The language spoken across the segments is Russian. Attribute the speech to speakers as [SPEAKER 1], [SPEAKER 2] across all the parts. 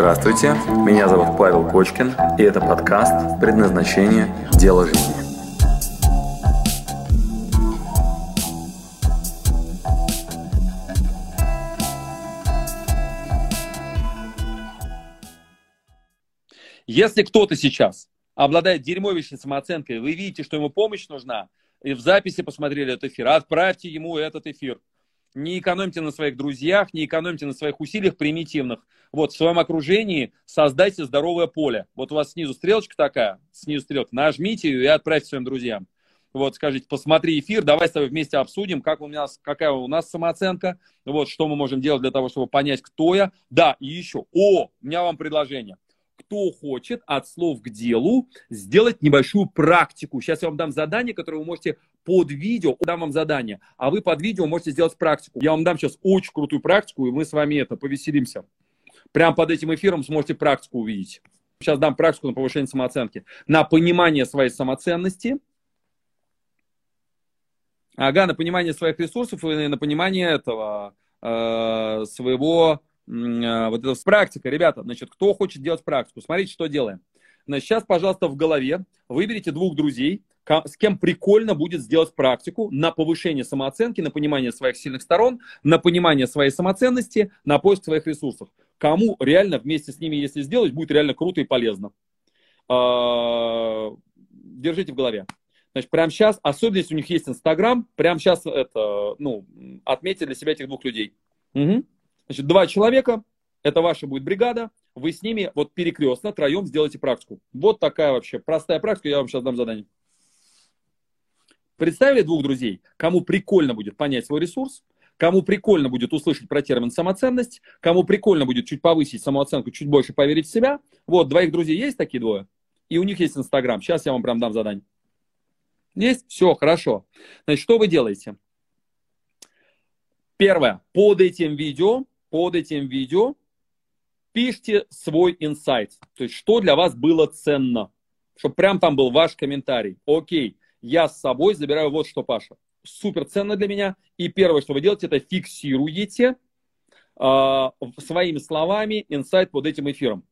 [SPEAKER 1] Здравствуйте, меня зовут Павел Кочкин, и это подкаст «Предназначение. Дело жизни».
[SPEAKER 2] Если кто-то сейчас обладает дерьмовищной самооценкой, вы видите, что ему помощь нужна, и в записи посмотрели этот эфир, отправьте ему этот эфир. Не экономьте на своих друзьях, не экономьте на своих усилиях примитивных. Вот в своем окружении создайте здоровое поле. Вот у вас снизу стрелочка такая, снизу стрелка, нажмите ее и отправьте своим друзьям. Вот, скажите, посмотри эфир, давай с тобой вместе обсудим, как у нас, какая у нас самооценка, вот, что мы можем делать для того, чтобы понять, кто я. Да, и еще, о, у меня вам предложение – кто хочет от слов к делу сделать небольшую практику. Сейчас я вам дам задание, которое вы можете под видео, дам вам задание, а вы под видео можете сделать практику. Я вам дам сейчас очень крутую практику, и мы с вами это повеселимся. Прямо под этим эфиром сможете практику увидеть. Сейчас дам практику на повышение самооценки, на понимание своей самоценности, ага, на понимание своих ресурсов и на понимание этого э, своего вот это практика, ребята, значит, кто хочет делать практику, смотрите, что делаем. Значит, сейчас, пожалуйста, в голове выберите двух друзей, с кем прикольно будет сделать практику на повышение самооценки, на понимание своих сильных сторон, на понимание своей самоценности, на поиск своих ресурсов. Кому реально вместе с ними, если сделать, будет реально круто и полезно. А, держите в голове. Значит, прямо сейчас, особенно если у них есть Инстаграм, прямо сейчас это, ну, отметьте для себя этих двух людей. Угу. Значит, два человека, это ваша будет бригада, вы с ними вот перекрестно, троем сделаете практику. Вот такая вообще простая практика, я вам сейчас дам задание. Представили двух друзей, кому прикольно будет понять свой ресурс, кому прикольно будет услышать про термин самоценность, кому прикольно будет чуть повысить самооценку, чуть больше поверить в себя. Вот, двоих друзей есть такие двое? И у них есть Инстаграм. Сейчас я вам прям дам задание. Есть? Все, хорошо. Значит, что вы делаете? Первое. Под этим видео под этим видео пишите свой инсайт. То есть, что для вас было ценно. Чтобы прям там был ваш комментарий. Окей, я с собой забираю вот что, Паша. Супер ценно для меня. И первое, что вы делаете, это фиксируете э, своими словами инсайт под этим эфиром.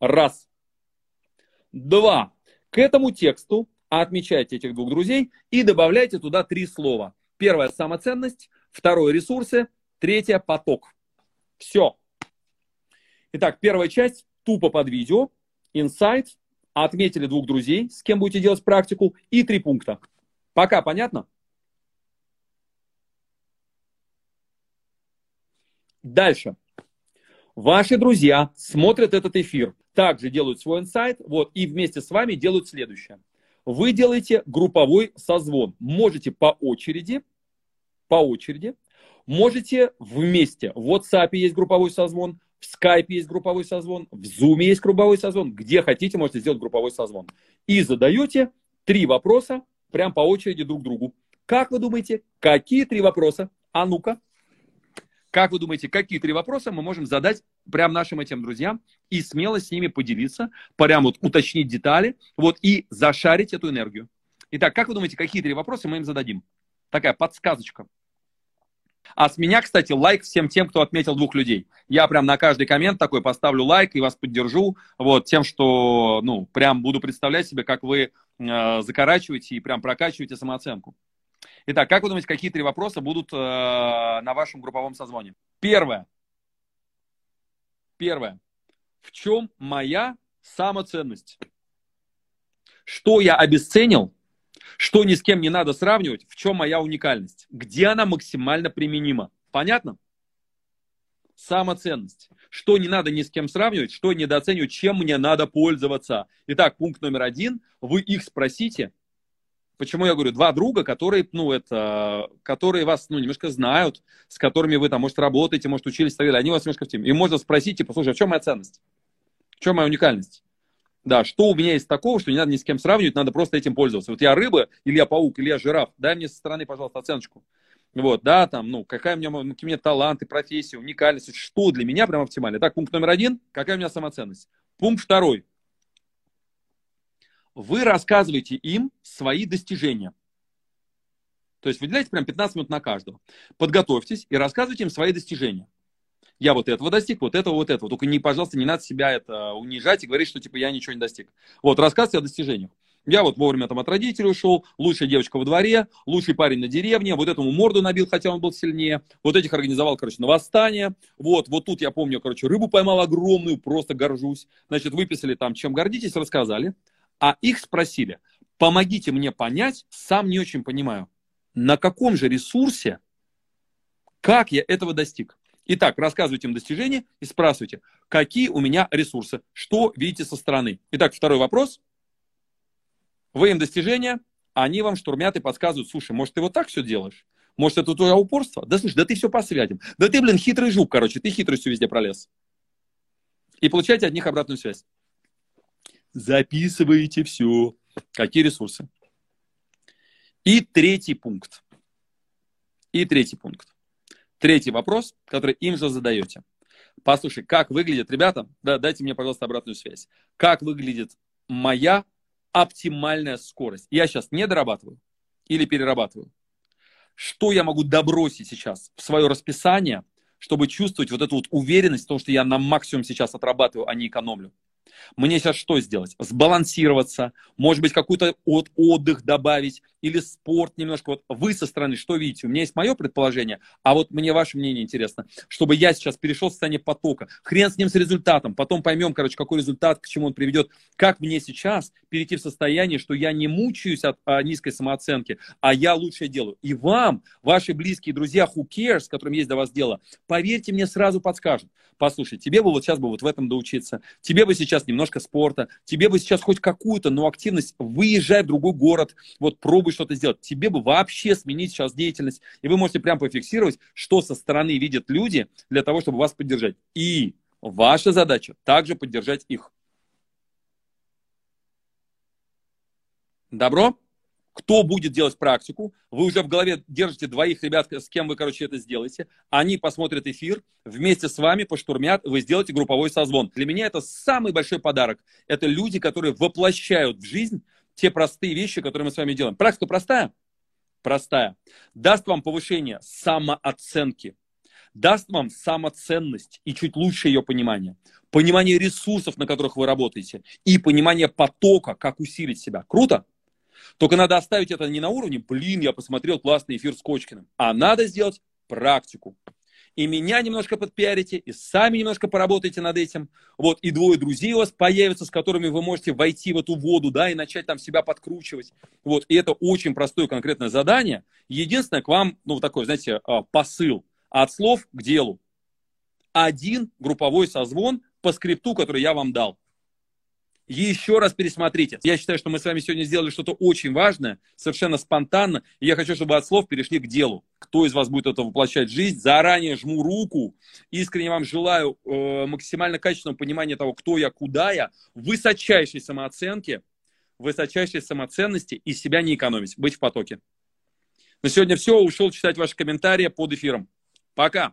[SPEAKER 2] Раз. Два. К этому тексту отмечайте этих двух друзей и добавляйте туда три слова. Первое – самоценность. Второе – ресурсы. Третье – поток. Все. Итак, первая часть тупо под видео. Инсайт. Отметили двух друзей, с кем будете делать практику. И три пункта. Пока понятно? Дальше. Ваши друзья смотрят этот эфир, также делают свой инсайт, вот, и вместе с вами делают следующее. Вы делаете групповой созвон. Можете по очереди, по очереди Можете вместе. В WhatsApp есть групповой созвон, в Skype есть групповой созвон, в Zoom есть групповой созвон. Где хотите, можете сделать групповой созвон. И задаете три вопроса прям по очереди друг другу. Как вы думаете, какие три вопроса? А ну-ка. Как вы думаете, какие три вопроса мы можем задать прям нашим этим друзьям и смело с ними поделиться, прям вот уточнить детали, вот и зашарить эту энергию. Итак, как вы думаете, какие три вопроса мы им зададим? Такая подсказочка. А с меня, кстати, лайк всем тем, кто отметил двух людей. Я прям на каждый коммент такой поставлю лайк и вас поддержу вот тем, что, ну, прям буду представлять себе, как вы э, закорачиваете и прям прокачиваете самооценку. Итак, как вы думаете, какие три вопроса будут э, на вашем групповом созвоне? Первое. Первое. В чем моя самоценность? Что я обесценил, что ни с кем не надо сравнивать, в чем моя уникальность, где она максимально применима. Понятно? Самоценность. Что не надо ни с кем сравнивать, что недооценивать, чем мне надо пользоваться. Итак, пункт номер один. Вы их спросите, Почему я говорю, два друга, которые, ну, это, которые вас, ну, немножко знают, с которыми вы там, может, работаете, может, учились и так далее, они вас немножко в теме. И можно спросить, типа, слушай, а в чем моя ценность? В чем моя уникальность? Да, что у меня есть такого, что не надо ни с кем сравнивать, надо просто этим пользоваться. Вот я рыба, или я паук, или я жираф, дай мне со стороны, пожалуйста, оценочку. Вот, да, там, ну, какая у меня, какие у меня таланты, профессия, уникальность, что для меня прям оптимально. Так, пункт номер один, какая у меня самоценность. Пункт второй. Вы рассказываете им свои достижения. То есть выделяйте прям 15 минут на каждого. Подготовьтесь и рассказывайте им свои достижения. Я вот этого достиг, вот этого, вот этого. Только не, пожалуйста, не надо себя это унижать и говорить, что типа я ничего не достиг. Вот, рассказывайте о достижениях. Я вот вовремя там от родителей ушел, лучшая девочка во дворе, лучший парень на деревне, вот этому морду набил, хотя он был сильнее, вот этих организовал, короче, на восстание, вот, вот тут я помню, короче, рыбу поймал огромную, просто горжусь, значит, выписали там, чем гордитесь, рассказали, а их спросили, помогите мне понять, сам не очень понимаю, на каком же ресурсе, как я этого достиг. Итак, рассказывайте им достижения и спрашивайте, какие у меня ресурсы, что видите со стороны. Итак, второй вопрос – вы им достижения, они вам штурмят и подсказывают, слушай, может, ты вот так все делаешь? Может, это твое упорство? Да слушай, да ты все по связям. Да ты, блин, хитрый жук, короче, ты хитростью везде пролез. И получаете от них обратную связь. Записываете все. Какие ресурсы? И третий пункт. И третий пункт. Третий вопрос, который им же задаете. Послушай, как выглядит, ребята, да, дайте мне, пожалуйста, обратную связь. Как выглядит моя оптимальная скорость. Я сейчас не дорабатываю или перерабатываю. Что я могу добросить сейчас в свое расписание, чтобы чувствовать вот эту вот уверенность в том, что я на максимум сейчас отрабатываю, а не экономлю. Мне сейчас что сделать? Сбалансироваться, может быть, какой-то от отдых добавить или спорт немножко. Вот вы со стороны что видите? У меня есть мое предположение, а вот мне ваше мнение интересно. Чтобы я сейчас перешел в состояние потока. Хрен с ним с результатом. Потом поймем, короче, какой результат, к чему он приведет. Как мне сейчас перейти в состояние, что я не мучаюсь от а, низкой самооценки, а я лучше делаю. И вам, ваши близкие друзья, who cares, с которым есть до вас дело, поверьте мне, сразу подскажут. Послушай, тебе бы вот сейчас бы вот в этом доучиться. Тебе бы сейчас немножко спорта. Тебе бы сейчас хоть какую-то, но активность. Выезжай в другой город. Вот пробуй попробуй что-то сделать. Тебе бы вообще сменить сейчас деятельность. И вы можете прям пофиксировать, что со стороны видят люди для того, чтобы вас поддержать. И ваша задача также поддержать их. Добро? Кто будет делать практику? Вы уже в голове держите двоих ребят, с кем вы, короче, это сделаете. Они посмотрят эфир, вместе с вами поштурмят, вы сделаете групповой созвон. Для меня это самый большой подарок. Это люди, которые воплощают в жизнь те простые вещи, которые мы с вами делаем. Практика простая? Простая. Даст вам повышение самооценки, даст вам самоценность и чуть лучше ее понимание. Понимание ресурсов, на которых вы работаете, и понимание потока, как усилить себя. Круто? Только надо оставить это не на уровне, блин, я посмотрел классный эфир с Кочкиным, а надо сделать практику и меня немножко подпиарите, и сами немножко поработаете над этим. Вот, и двое друзей у вас появятся, с которыми вы можете войти в эту воду, да, и начать там себя подкручивать. Вот, и это очень простое конкретное задание. Единственное, к вам, ну, такой, знаете, а, посыл от слов к делу. Один групповой созвон по скрипту, который я вам дал еще раз пересмотрите. Я считаю, что мы с вами сегодня сделали что-то очень важное, совершенно спонтанно, и я хочу, чтобы от слов перешли к делу. Кто из вас будет это воплощать в жизнь, заранее жму руку, искренне вам желаю э, максимально качественного понимания того, кто я, куда я, высочайшей самооценки, высочайшей самоценности и себя не экономить, быть в потоке. На сегодня все, ушел читать ваши комментарии под эфиром. Пока!